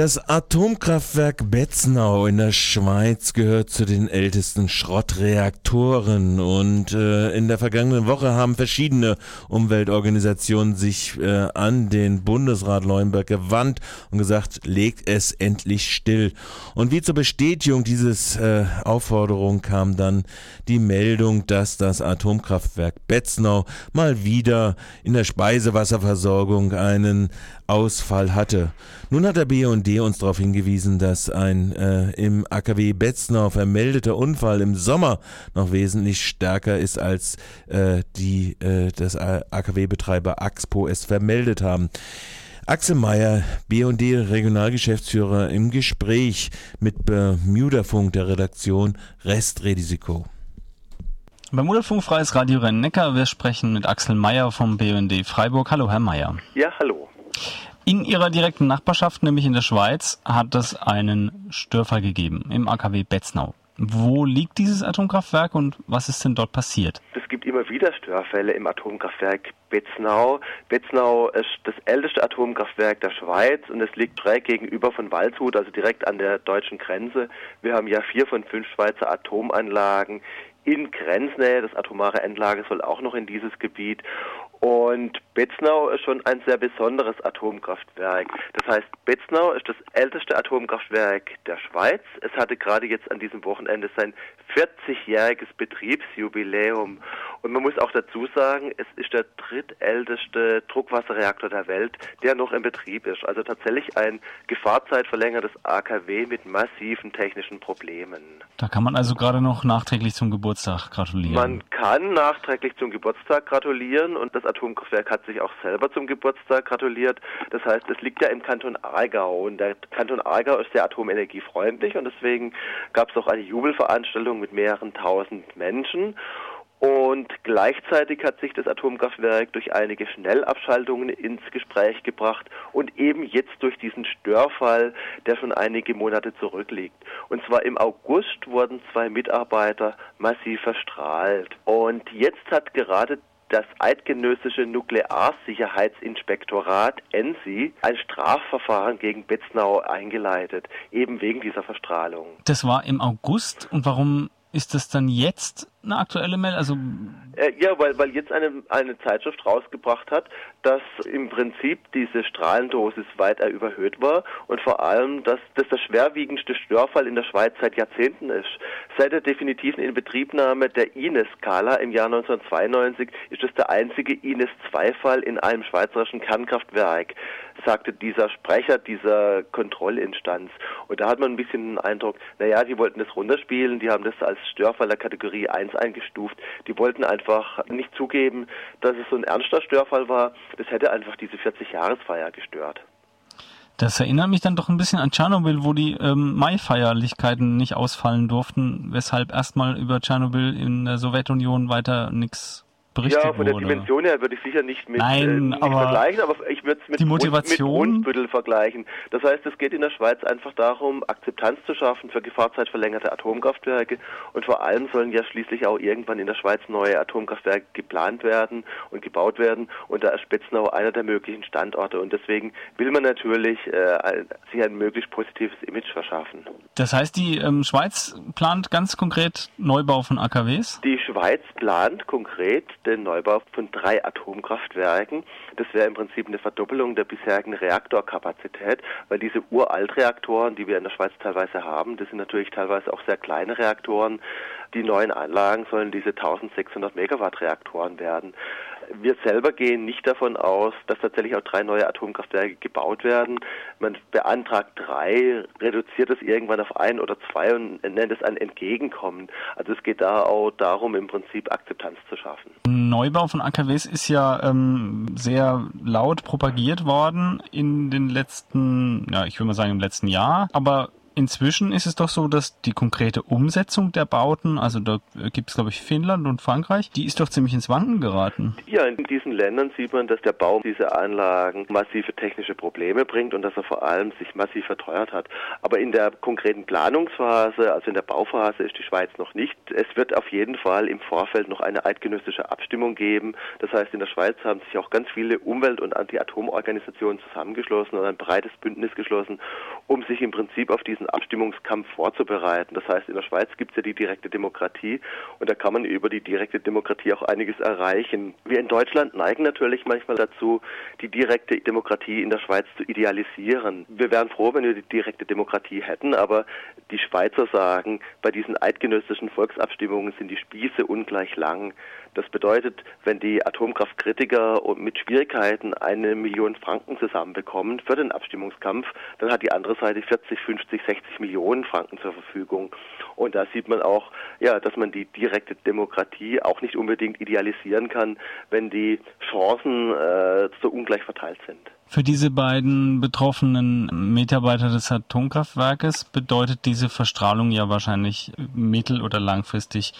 Das Atomkraftwerk Betznau in der Schweiz gehört zu den ältesten Schrottreaktoren und äh, in der vergangenen Woche haben verschiedene Umweltorganisationen sich äh, an den Bundesrat Leuenberg gewandt und gesagt, legt es endlich still. Und wie zur Bestätigung dieses äh, Aufforderung kam dann die Meldung, dass das Atomkraftwerk Betznau mal wieder in der Speisewasserversorgung einen Ausfall hatte. Nun hat der BUND uns darauf hingewiesen, dass ein äh, im AKW Betznau vermeldeter Unfall im Sommer noch wesentlich stärker ist, als äh, die äh, das AKW-Betreiber Axpo es vermeldet haben. Axel Mayer, BUND Regionalgeschäftsführer im Gespräch mit Bermuda-Funk der Redaktion Restrisiko. Bermuda-Funk Freies Radio Rhein-Neckar. Wir sprechen mit Axel Mayer vom BUND Freiburg. Hallo, Herr Mayer. Ja, hallo. In ihrer direkten Nachbarschaft, nämlich in der Schweiz, hat es einen Störfall gegeben im AKW Betznau. Wo liegt dieses Atomkraftwerk und was ist denn dort passiert? Es gibt immer wieder Störfälle im Atomkraftwerk Betznau. Betznau ist das älteste Atomkraftwerk der Schweiz und es liegt schräg gegenüber von Waldshut, also direkt an der deutschen Grenze. Wir haben ja vier von fünf Schweizer Atomanlagen in Grenznähe. Das atomare Endlager soll auch noch in dieses Gebiet. Und Betznau ist schon ein sehr besonderes Atomkraftwerk. Das heißt, Betznau ist das älteste Atomkraftwerk der Schweiz. Es hatte gerade jetzt an diesem Wochenende sein 40-jähriges Betriebsjubiläum. Und man muss auch dazu sagen, es ist der drittälteste Druckwasserreaktor der Welt, der noch in Betrieb ist. Also tatsächlich ein gefahrzeitverlängertes AKW mit massiven technischen Problemen. Da kann man also gerade noch nachträglich zum Geburtstag gratulieren. Man kann nachträglich zum Geburtstag gratulieren und das Atomkraftwerk hat sich auch selber zum Geburtstag gratuliert. Das heißt, es liegt ja im Kanton Aargau und der Kanton Aargau ist sehr atomenergiefreundlich und deswegen gab es auch eine Jubelveranstaltung mit mehreren tausend Menschen. Und gleichzeitig hat sich das Atomkraftwerk durch einige Schnellabschaltungen ins Gespräch gebracht und eben jetzt durch diesen Störfall, der schon einige Monate zurückliegt. Und zwar im August wurden zwei Mitarbeiter massiv verstrahlt. Und jetzt hat gerade das Eidgenössische Nuklearsicherheitsinspektorat ENSI ein Strafverfahren gegen Betznau eingeleitet, eben wegen dieser Verstrahlung. Das war im August und warum ist das dann jetzt eine aktuelle Meldung? Also äh, ja, weil, weil jetzt eine, eine Zeitschrift rausgebracht hat, dass im Prinzip diese Strahlendosis weit überhöht war und vor allem, dass das der schwerwiegendste Störfall in der Schweiz seit Jahrzehnten ist. Seit der definitiven Inbetriebnahme der INES-Skala im Jahr 1992 ist es der einzige INES-2-Fall in einem schweizerischen Kernkraftwerk, sagte dieser Sprecher dieser Kontrollinstanz. Und da hat man ein bisschen den Eindruck, naja, die wollten das runterspielen, die haben das als Störfall der Kategorie 1 eingestuft. Die wollten einfach nicht zugeben, dass es so ein ernster Störfall war. Das hätte einfach diese 40-Jahresfeier gestört. Das erinnert mich dann doch ein bisschen an Tschernobyl, wo die ähm, Mai-Feierlichkeiten nicht ausfallen durften, weshalb erstmal über Tschernobyl in der Sowjetunion weiter nichts berichtet Ja, von der wurde. Dimension her würde ich sicher nicht mit, Nein, äh, nicht aber vergleichen, aber ich würde es mit, die Motivation- mit vergleichen. Das heißt, es geht in der Schweiz einfach darum, Akzeptanz zu schaffen für gefahrzeitverlängerte Atomkraftwerke und vor allem sollen ja schließlich auch irgendwann in der Schweiz neue Atomkraftwerke geplant werden und gebaut werden und da ist Spitznau einer der möglichen Standorte und deswegen will man natürlich äh, ein, sich ein möglichst positives Image verschaffen. Das heißt, die ähm, Schweiz plant ganz konkret Neubau von AKWs? Die Schweiz plant konkret den Neubau von drei Atomkraftwerken. Das wäre im Prinzip eine Verdoppelung der bisherigen Reaktorkapazität, weil diese Uraltreaktoren, die wir in der Schweiz teilweise haben, das sind natürlich teilweise auch sehr kleine Reaktoren. Die neuen Anlagen sollen diese 1600 Megawatt Reaktoren werden. Wir selber gehen nicht davon aus, dass tatsächlich auch drei neue Atomkraftwerke gebaut werden. Man beantragt drei, reduziert es irgendwann auf ein oder zwei und nennt es ein Entgegenkommen. Also es geht da auch darum, im Prinzip Akzeptanz zu schaffen. Neubau von AKWs ist ja ähm, sehr laut propagiert worden in den letzten, ja, ich würde mal sagen im letzten Jahr. Aber inzwischen ist es doch so, dass die konkrete Umsetzung der Bauten, also da gibt es glaube ich Finnland und Frankreich, die ist doch ziemlich ins Wanken geraten. Ja, in diesen Ländern sieht man, dass der Bau dieser Anlagen massive technische Probleme bringt und dass er vor allem sich massiv verteuert hat. Aber in der konkreten Planungsphase, also in der Bauphase, ist die Schweiz noch nicht. Es wird auf jeden Fall im Vorfeld noch eine eidgenössische Abstimmung geben. Das heißt, in der Schweiz haben sich auch ganz viele Umwelt- und Anti-Atom-Organisationen zusammengeschlossen und ein breites Bündnis geschlossen, um sich im Prinzip auf diesen Abstimmungskampf vorzubereiten. Das heißt, in der Schweiz gibt es ja die direkte Demokratie und da kann man über die direkte Demokratie auch einiges erreichen. Wir in Deutschland neigen natürlich manchmal dazu, die direkte Demokratie in der Schweiz zu idealisieren. Wir wären froh, wenn wir die direkte Demokratie hätten, aber die Schweizer sagen, bei diesen eidgenössischen Volksabstimmungen sind die Spieße ungleich lang. Das bedeutet, wenn die Atomkraftkritiker mit Schwierigkeiten eine Million Franken zusammenbekommen für den Abstimmungskampf, dann hat die andere Seite 40, 50, 60 Millionen Franken zur Verfügung. Und da sieht man auch, ja, dass man die direkte Demokratie auch nicht unbedingt idealisieren kann, wenn die Chancen äh, so ungleich verteilt sind. Für diese beiden betroffenen Mitarbeiter des Atomkraftwerkes bedeutet diese Verstrahlung ja wahrscheinlich mittel- oder langfristig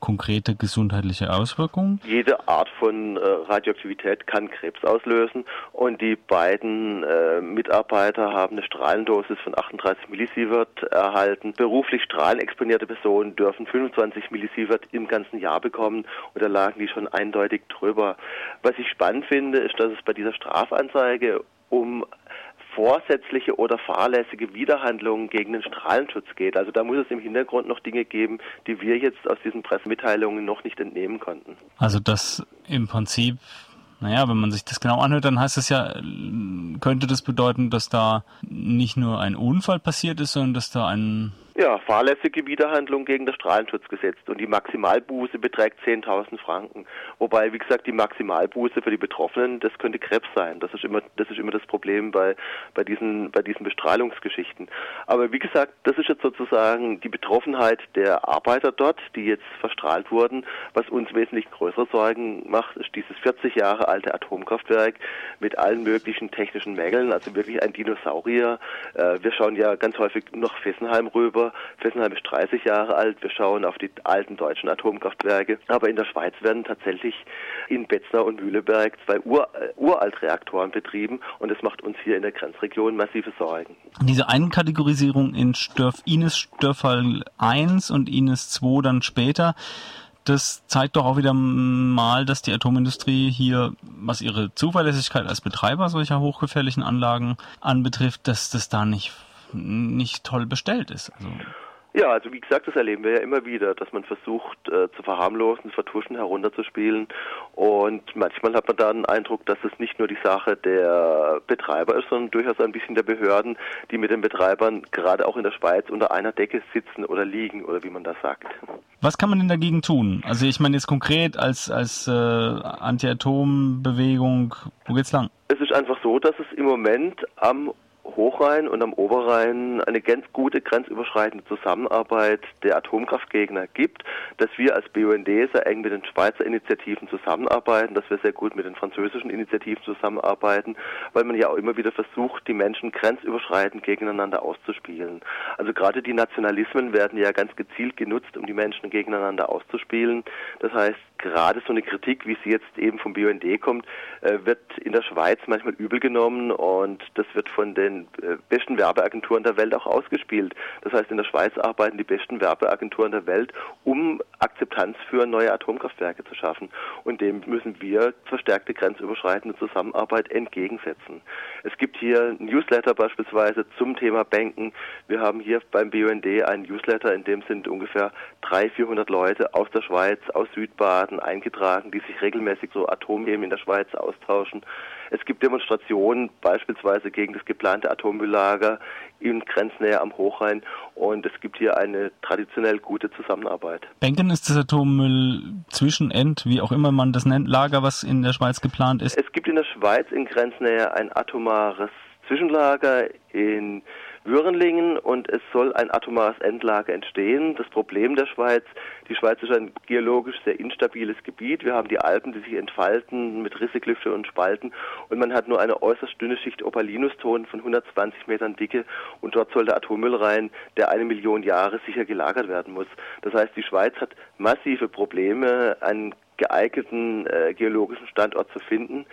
konkrete gesundheitliche Auswirkungen? Jede Art von äh, Radioaktivität kann Krebs auslösen und die beiden äh, Mitarbeiter haben eine Strahlendosis von 38 Millisievert erhalten. Beruflich strahlenexponierte Personen dürfen 25 Millisievert im ganzen Jahr bekommen und da lagen die schon eindeutig drüber. Was ich spannend finde, ist, dass es bei dieser Strafanzeige um vorsätzliche oder fahrlässige Widerhandlungen gegen den Strahlenschutz geht. Also da muss es im Hintergrund noch Dinge geben, die wir jetzt aus diesen Pressemitteilungen noch nicht entnehmen konnten. Also das im Prinzip naja, wenn man sich das genau anhört, dann heißt es ja, könnte das bedeuten, dass da nicht nur ein Unfall passiert ist, sondern dass da ein ja, fahrlässige Widerhandlung gegen das Strahlenschutzgesetz und die Maximalbuße beträgt 10.000 Franken. Wobei, wie gesagt, die Maximalbuße für die Betroffenen, das könnte Krebs sein. Das ist immer, das ist immer das Problem bei, bei diesen, bei diesen Bestrahlungsgeschichten. Aber wie gesagt, das ist jetzt sozusagen die Betroffenheit der Arbeiter dort, die jetzt verstrahlt wurden. Was uns wesentlich größere Sorgen macht, ist dieses 40 Jahre alte Atomkraftwerk mit allen möglichen technischen Mängeln, also wirklich ein Dinosaurier. Äh, wir schauen ja ganz häufig noch Fessenheim rüber Fessenheim ist 30 Jahre alt. Wir schauen auf die alten deutschen Atomkraftwerke. Aber in der Schweiz werden tatsächlich in Betzner und Mühleberg zwei Ur äh, Uraltreaktoren betrieben und das macht uns hier in der Grenzregion massive Sorgen. Diese Einkategorisierung in Störf, Ines Störfall 1 und Ines 2 dann später, das zeigt doch auch wieder mal, dass die Atomindustrie hier, was ihre Zuverlässigkeit als Betreiber solcher hochgefährlichen Anlagen anbetrifft, dass das da nicht nicht toll bestellt ist. Also ja, also wie gesagt, das erleben wir ja immer wieder, dass man versucht äh, zu verharmlosen, zu vertuschen, herunterzuspielen. Und manchmal hat man da den Eindruck, dass es nicht nur die Sache der Betreiber ist, sondern durchaus ein bisschen der Behörden, die mit den Betreibern gerade auch in der Schweiz unter einer Decke sitzen oder liegen oder wie man das sagt. Was kann man denn dagegen tun? Also ich meine jetzt konkret als, als äh, Anti-Atom-Bewegung, wo geht's lang? Es ist einfach so, dass es im Moment am Hochrhein und am Oberrhein eine ganz gute grenzüberschreitende Zusammenarbeit der Atomkraftgegner gibt, dass wir als BUND sehr eng mit den Schweizer Initiativen zusammenarbeiten, dass wir sehr gut mit den französischen Initiativen zusammenarbeiten, weil man ja auch immer wieder versucht, die Menschen grenzüberschreitend gegeneinander auszuspielen. Also gerade die Nationalismen werden ja ganz gezielt genutzt, um die Menschen gegeneinander auszuspielen. Das heißt, gerade so eine Kritik, wie sie jetzt eben vom BUND kommt, äh, wird in der Schweiz manchmal übel genommen und das wird von den äh, besten Werbeagenturen der Welt auch ausgespielt. Das heißt, in der Schweiz arbeiten die besten Werbeagenturen der Welt, um Akzeptanz für neue Atomkraftwerke zu schaffen. Und dem müssen wir verstärkte grenzüberschreitende Zusammenarbeit entgegensetzen. Es gibt hier Newsletter beispielsweise zum Thema Banken. Wir haben hier beim BUND einen Newsletter, in dem sind ungefähr 300, 400 Leute aus der Schweiz, aus Südbaden eingetragen, die sich regelmäßig so Atomthemen in der Schweiz austauschen. Es gibt Demonstrationen beispielsweise gegen das geplante Atommülllager in Grenznähe am Hochrhein und es gibt hier eine traditionell gute Zusammenarbeit. Benken ist das Atommüll Zwischenend, wie auch immer man das nennt, Lager, was in der Schweiz geplant ist? Es gibt in der Schweiz in Grenznähe ein atomares Zwischenlager in Würenlingen und es soll ein atomares Endlager entstehen. Das Problem der Schweiz, die Schweiz ist ein geologisch sehr instabiles Gebiet. Wir haben die Alpen, die sich entfalten mit Risseklüfte und Spalten und man hat nur eine äußerst dünne Schicht Opalinuston von 120 Metern Dicke und dort soll der Atommüll rein, der eine Million Jahre sicher gelagert werden muss. Das heißt, die Schweiz hat massive Probleme, einen geeigneten äh, geologischen Standort zu finden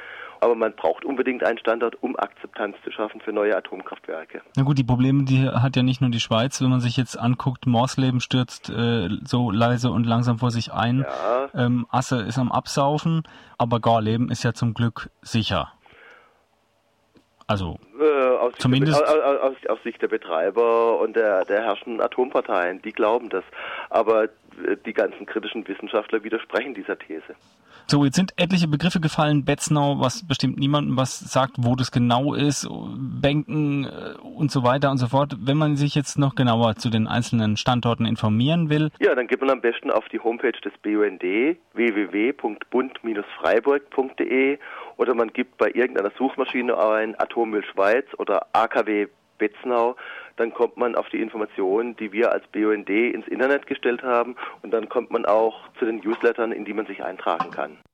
aber man braucht unbedingt einen Standort, um Akzeptanz zu schaffen für neue Atomkraftwerke. Na gut, die Probleme, die hat ja nicht nur die Schweiz, wenn man sich jetzt anguckt, Morsleben stürzt äh, so leise und langsam vor sich ein, ja. ähm, Asse ist am Absaufen, aber Gorleben ist ja zum Glück sicher. Also äh, aus zumindest Sicht der, aus, aus, Sicht der Betreiber und der, der herrschenden Atomparteien, die glauben das. Aber die ganzen kritischen Wissenschaftler widersprechen dieser These. So, jetzt sind etliche Begriffe gefallen. Betznau, was bestimmt niemandem was sagt, wo das genau ist, Bänken äh, und so weiter und so fort. Wenn man sich jetzt noch genauer zu den einzelnen Standorten informieren will. Ja, dann geht man am besten auf die Homepage des BUND www.bund-freiburg.de oder man gibt bei irgendeiner Suchmaschine ein Atommüll Schweiz oder AKW Betznau, dann kommt man auf die Informationen, die wir als BUND ins Internet gestellt haben und dann kommt man auch zu den Newslettern, in die man sich eintragen kann.